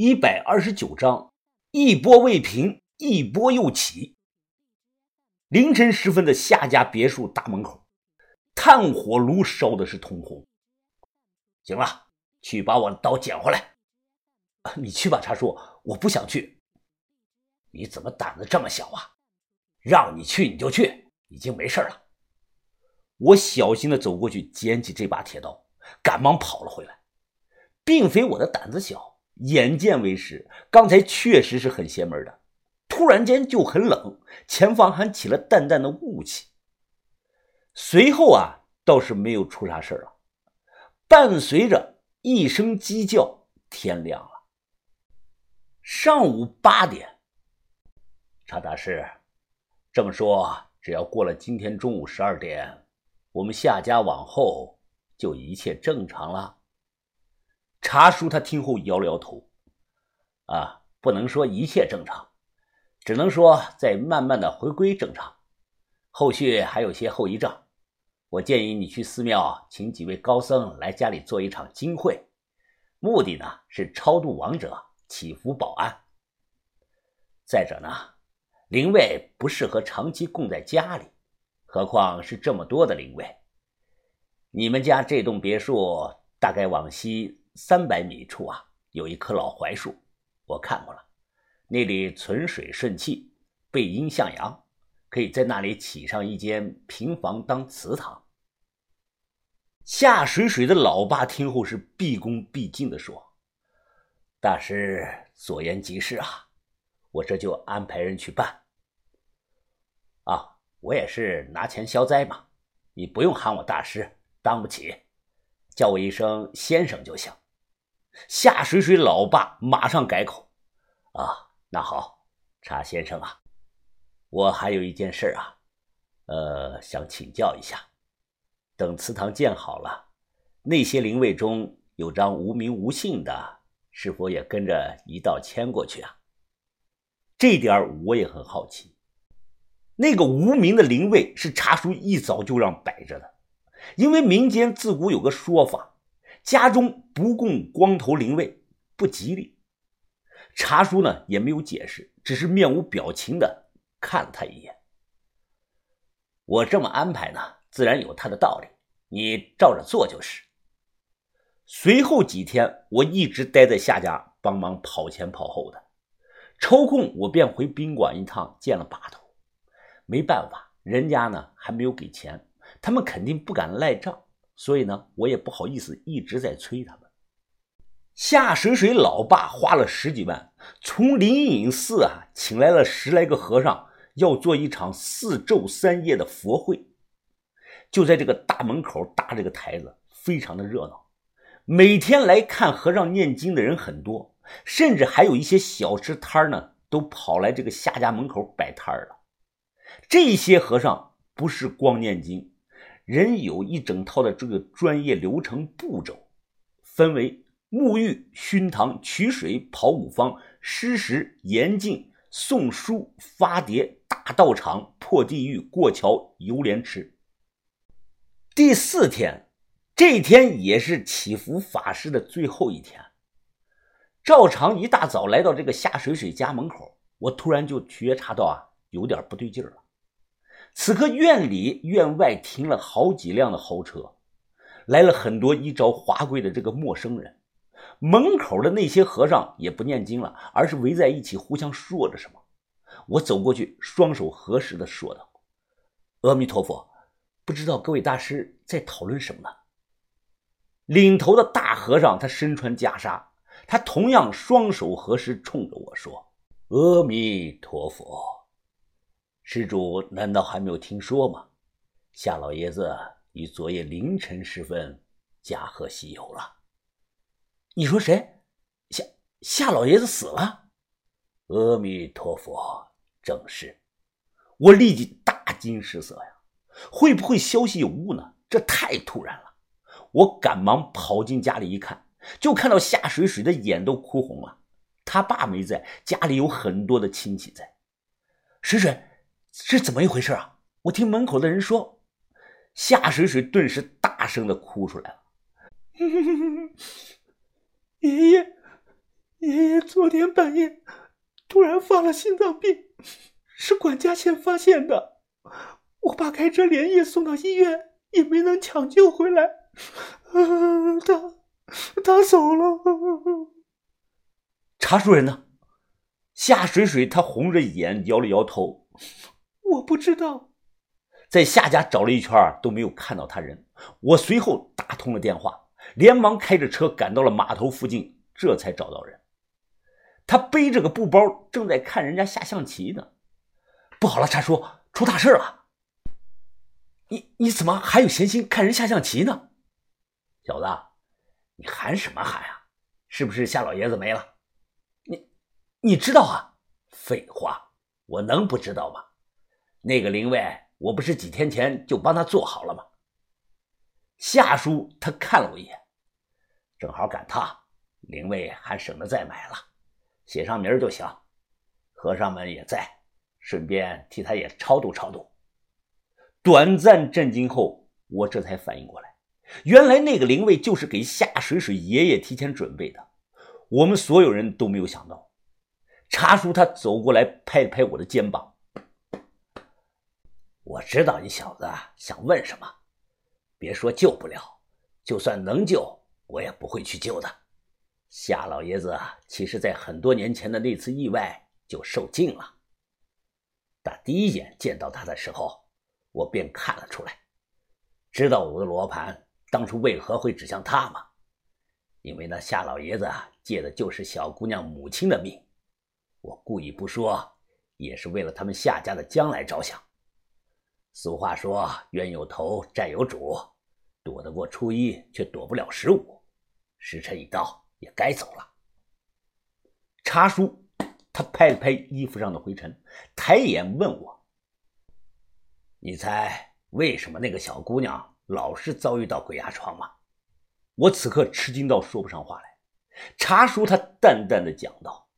一百二十九章，一波未平，一波又起。凌晨时分的夏家别墅大门口，炭火炉烧的是通红。行了，去把我的刀捡回来。你去吧，茶叔，我不想去。你怎么胆子这么小啊？让你去你就去，已经没事了。我小心的走过去，捡起这把铁刀，赶忙跑了回来。并非我的胆子小。眼见为实，刚才确实是很邪门的，突然间就很冷，前方还起了淡淡的雾气。随后啊，倒是没有出啥事了。伴随着一声鸡叫，天亮了。上午八点，查大师，这么说，只要过了今天中午十二点，我们夏家往后就一切正常了。查叔他听后摇了摇头，啊，不能说一切正常，只能说在慢慢的回归正常，后续还有些后遗症。我建议你去寺庙请几位高僧来家里做一场经会，目的呢是超度亡者，祈福保安。再者呢，灵位不适合长期供在家里，何况是这么多的灵位。你们家这栋别墅大概往西。三百米处啊，有一棵老槐树，我看过了，那里存水顺气，背阴向阳，可以在那里起上一间平房当祠堂。夏水水的老爸听后是毕恭毕敬的说：“大师所言极是啊，我这就安排人去办。啊，我也是拿钱消灾嘛，你不用喊我大师，当不起，叫我一声先生就行。”夏水水老爸马上改口：“啊，那好，查先生啊，我还有一件事啊，呃，想请教一下。等祠堂建好了，那些灵位中有张无名无姓的，是否也跟着一道迁过去啊？这点我也很好奇。那个无名的灵位是查叔一早就让摆着的，因为民间自古有个说法。”家中不供光头灵位不吉利，查叔呢也没有解释，只是面无表情的看了他一眼。我这么安排呢，自然有他的道理，你照着做就是。随后几天，我一直待在夏家帮忙跑前跑后的，抽空我便回宾馆一趟见了把头。没办法，人家呢还没有给钱，他们肯定不敢赖账。所以呢，我也不好意思一直在催他们。夏水水老爸花了十几万，从灵隐寺啊请来了十来个和尚，要做一场四昼三夜的佛会。就在这个大门口搭这个台子，非常的热闹。每天来看和尚念经的人很多，甚至还有一些小吃摊呢，都跑来这个夏家门口摆摊了。这些和尚不是光念经。人有一整套的这个专业流程步骤，分为沐浴、熏堂、取水、跑五方、施食、严禁、诵书、发牒、大道场、破地狱、过桥、游莲池。第四天，这天也是祈福法师的最后一天。赵常一大早来到这个夏水水家门口，我突然就觉察到啊，有点不对劲了。此刻院里院外停了好几辆的豪车，来了很多衣着华贵的这个陌生人。门口的那些和尚也不念经了，而是围在一起互相说着什么。我走过去，双手合十的说道：“阿弥陀佛，不知道各位大师在讨论什么呢？”领头的大和尚他身穿袈裟，他同样双手合十，冲着我说：“阿弥陀佛。”施主难道还没有听说吗？夏老爷子于昨夜凌晨时分驾鹤西游了。你说谁？夏夏老爷子死了？阿弥陀佛，正是。我立即大惊失色呀！会不会消息有误呢？这太突然了！我赶忙跑进家里一看，就看到夏水水的眼都哭红了。他爸没在家里，有很多的亲戚在。水水。是怎么一回事啊？我听门口的人说，夏水水顿时大声的哭出来了。爷爷，爷爷昨天半夜突然发了心脏病，是管家先发现的。我爸开车连夜送到医院，也没能抢救回来。他他走了。查书人呢？夏水水他红着眼摇了摇头，我不知道。在夏家找了一圈都没有看到他人。我随后打通了电话，连忙开着车赶到了码头附近，这才找到人。他背着个布包，正在看人家下象棋呢。不好了，查叔，出大事了！你你怎么还有闲心看人下象棋呢？小子，你喊什么喊啊？是不是夏老爷子没了？你你知道啊？废话，我能不知道吗？那个灵位，我不是几天前就帮他做好了吗？夏叔他看了我一眼，正好赶趟，灵位还省得再买了，写上名就行。和尚们也在，顺便替他也超度超度。短暂震惊后，我这才反应过来，原来那个灵位就是给夏水水爷爷提前准备的。我们所有人都没有想到。茶叔他走过来，拍了拍我的肩膀。我知道你小子想问什么。别说救不了，就算能救，我也不会去救的。夏老爷子其实，在很多年前的那次意外就受尽了。打第一眼见到他的时候，我便看了出来，知道我的罗盘当初为何会指向他吗？因为那夏老爷子借的就是小姑娘母亲的命。我故意不说，也是为了他们夏家的将来着想。俗话说：“冤有头，债有主，躲得过初一，却躲不了十五。时辰已到，也该走了。”查叔，他拍了拍衣服上的灰尘，抬眼问我：“你猜为什么那个小姑娘老是遭遇到鬼压床吗？”我此刻吃惊到说不上话来。查叔他淡淡的讲道：“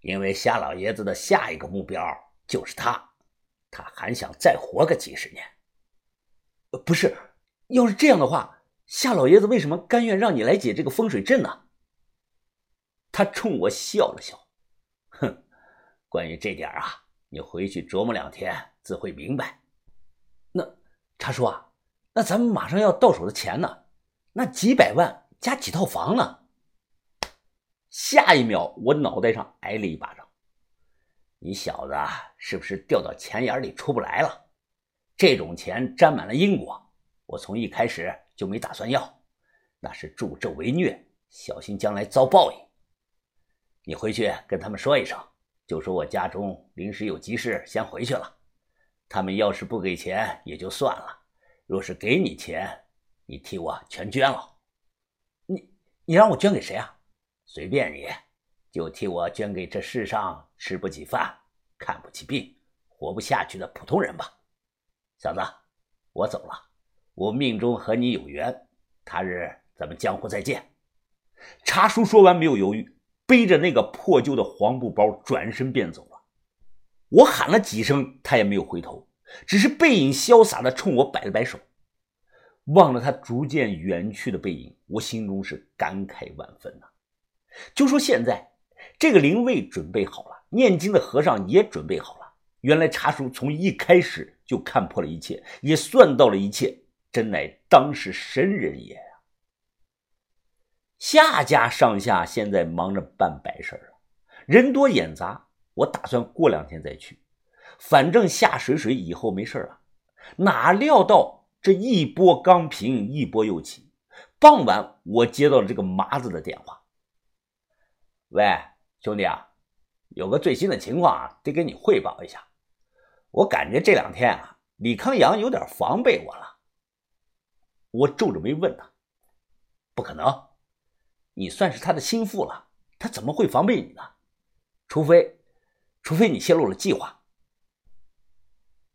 因为夏老爷子的下一个目标就是他。”他还想再活个几十年？不是，要是这样的话，夏老爷子为什么甘愿让你来解这个风水阵呢？他冲我笑了笑，哼，关于这点啊，你回去琢磨两天，自会明白。那查叔啊，那咱们马上要到手的钱呢？那几百万加几套房呢？下一秒，我脑袋上挨了一巴掌。你小子是不是掉到钱眼里出不来了？这种钱沾满了因果，我从一开始就没打算要，那是助纣为虐，小心将来遭报应。你回去跟他们说一声，就说我家中临时有急事，先回去了。他们要是不给钱也就算了，若是给你钱，你替我全捐了。你你让我捐给谁啊？随便你。就替我捐给这世上吃不起饭、看不起病、活不下去的普通人吧，小子，我走了，我命中和你有缘，他日咱们江湖再见。茶叔说完没有犹豫，背着那个破旧的黄布包转身便走了。我喊了几声，他也没有回头，只是背影潇洒的冲我摆了摆手。望着他逐渐远去的背影，我心中是感慨万分呐。就说现在。这个灵位准备好了，念经的和尚也准备好了。原来茶叔从一开始就看破了一切，也算到了一切，真乃当世神人也呀！夏家上下现在忙着办白事了，人多眼杂。我打算过两天再去，反正夏水水以后没事了。哪料到这一波刚平，一波又起。傍晚，我接到了这个麻子的电话：“喂。”兄弟啊，有个最新的情况啊，得给你汇报一下。我感觉这两天啊，李康阳有点防备我了。我皱着眉问他：“不可能，你算是他的心腹了，他怎么会防备你呢？除非，除非你泄露了计划。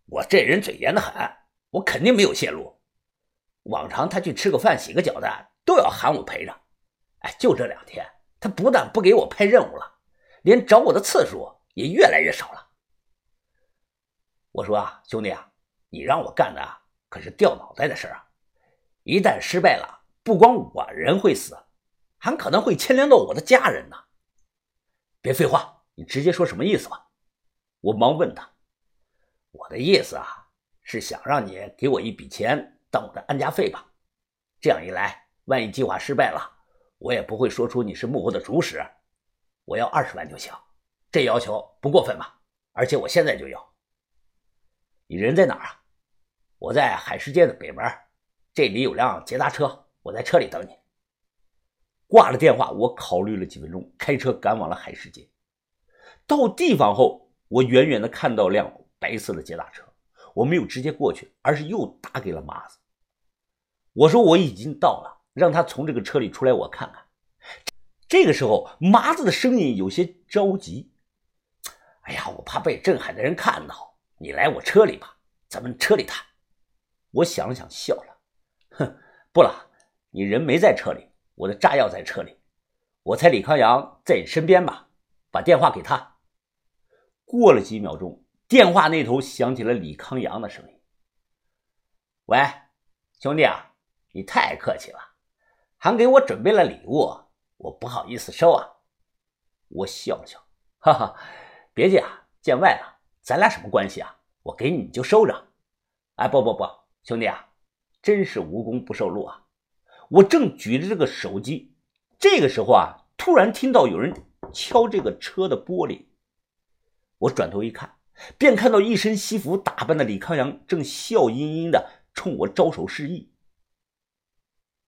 我这人嘴严的很，我肯定没有泄露。往常他去吃个饭、洗个脚的，都要喊我陪着。哎，就这两天，他不但不给我派任务了。”连找我的次数也越来越少了。我说啊，兄弟啊，你让我干的可是掉脑袋的事啊！一旦失败了，不光我人会死，还可能会牵连到我的家人呢。别废话，你直接说什么意思吧。我忙问他：“我的意思啊，是想让你给我一笔钱当我的安家费吧。这样一来，万一计划失败了，我也不会说出你是幕后的主使。我要二十万就行，这要求不过分吧？而且我现在就要。你人在哪儿啊？我在海世界的北门，这里有辆捷达车，我在车里等你。”挂了电话，我考虑了几分钟，开车赶往了海世界。到地方后，我远远的看到辆白色的捷达车，我没有直接过去，而是又打给了麻子。我说我已经到了，让他从这个车里出来，我看看。这个时候，麻子的声音有些着急：“哎呀，我怕被镇海的人看到，你来我车里吧，咱们车里谈。”我想了想，笑了：“哼，不了，你人没在车里。”我的炸药在车里，我猜李康阳在你身边吧，把电话给他。过了几秒钟，电话那头响起了李康阳的声音：“喂，兄弟啊，你太客气了，还给我准备了礼物，我不好意思收啊。”我笑笑，哈哈，别介啊，见外了，咱俩什么关系啊？我给你就收着。哎，不不不，兄弟啊，真是无功不受禄啊。我正举着这个手机，这个时候啊，突然听到有人敲这个车的玻璃。我转头一看，便看到一身西服打扮的李康阳正笑吟吟的冲我招手示意。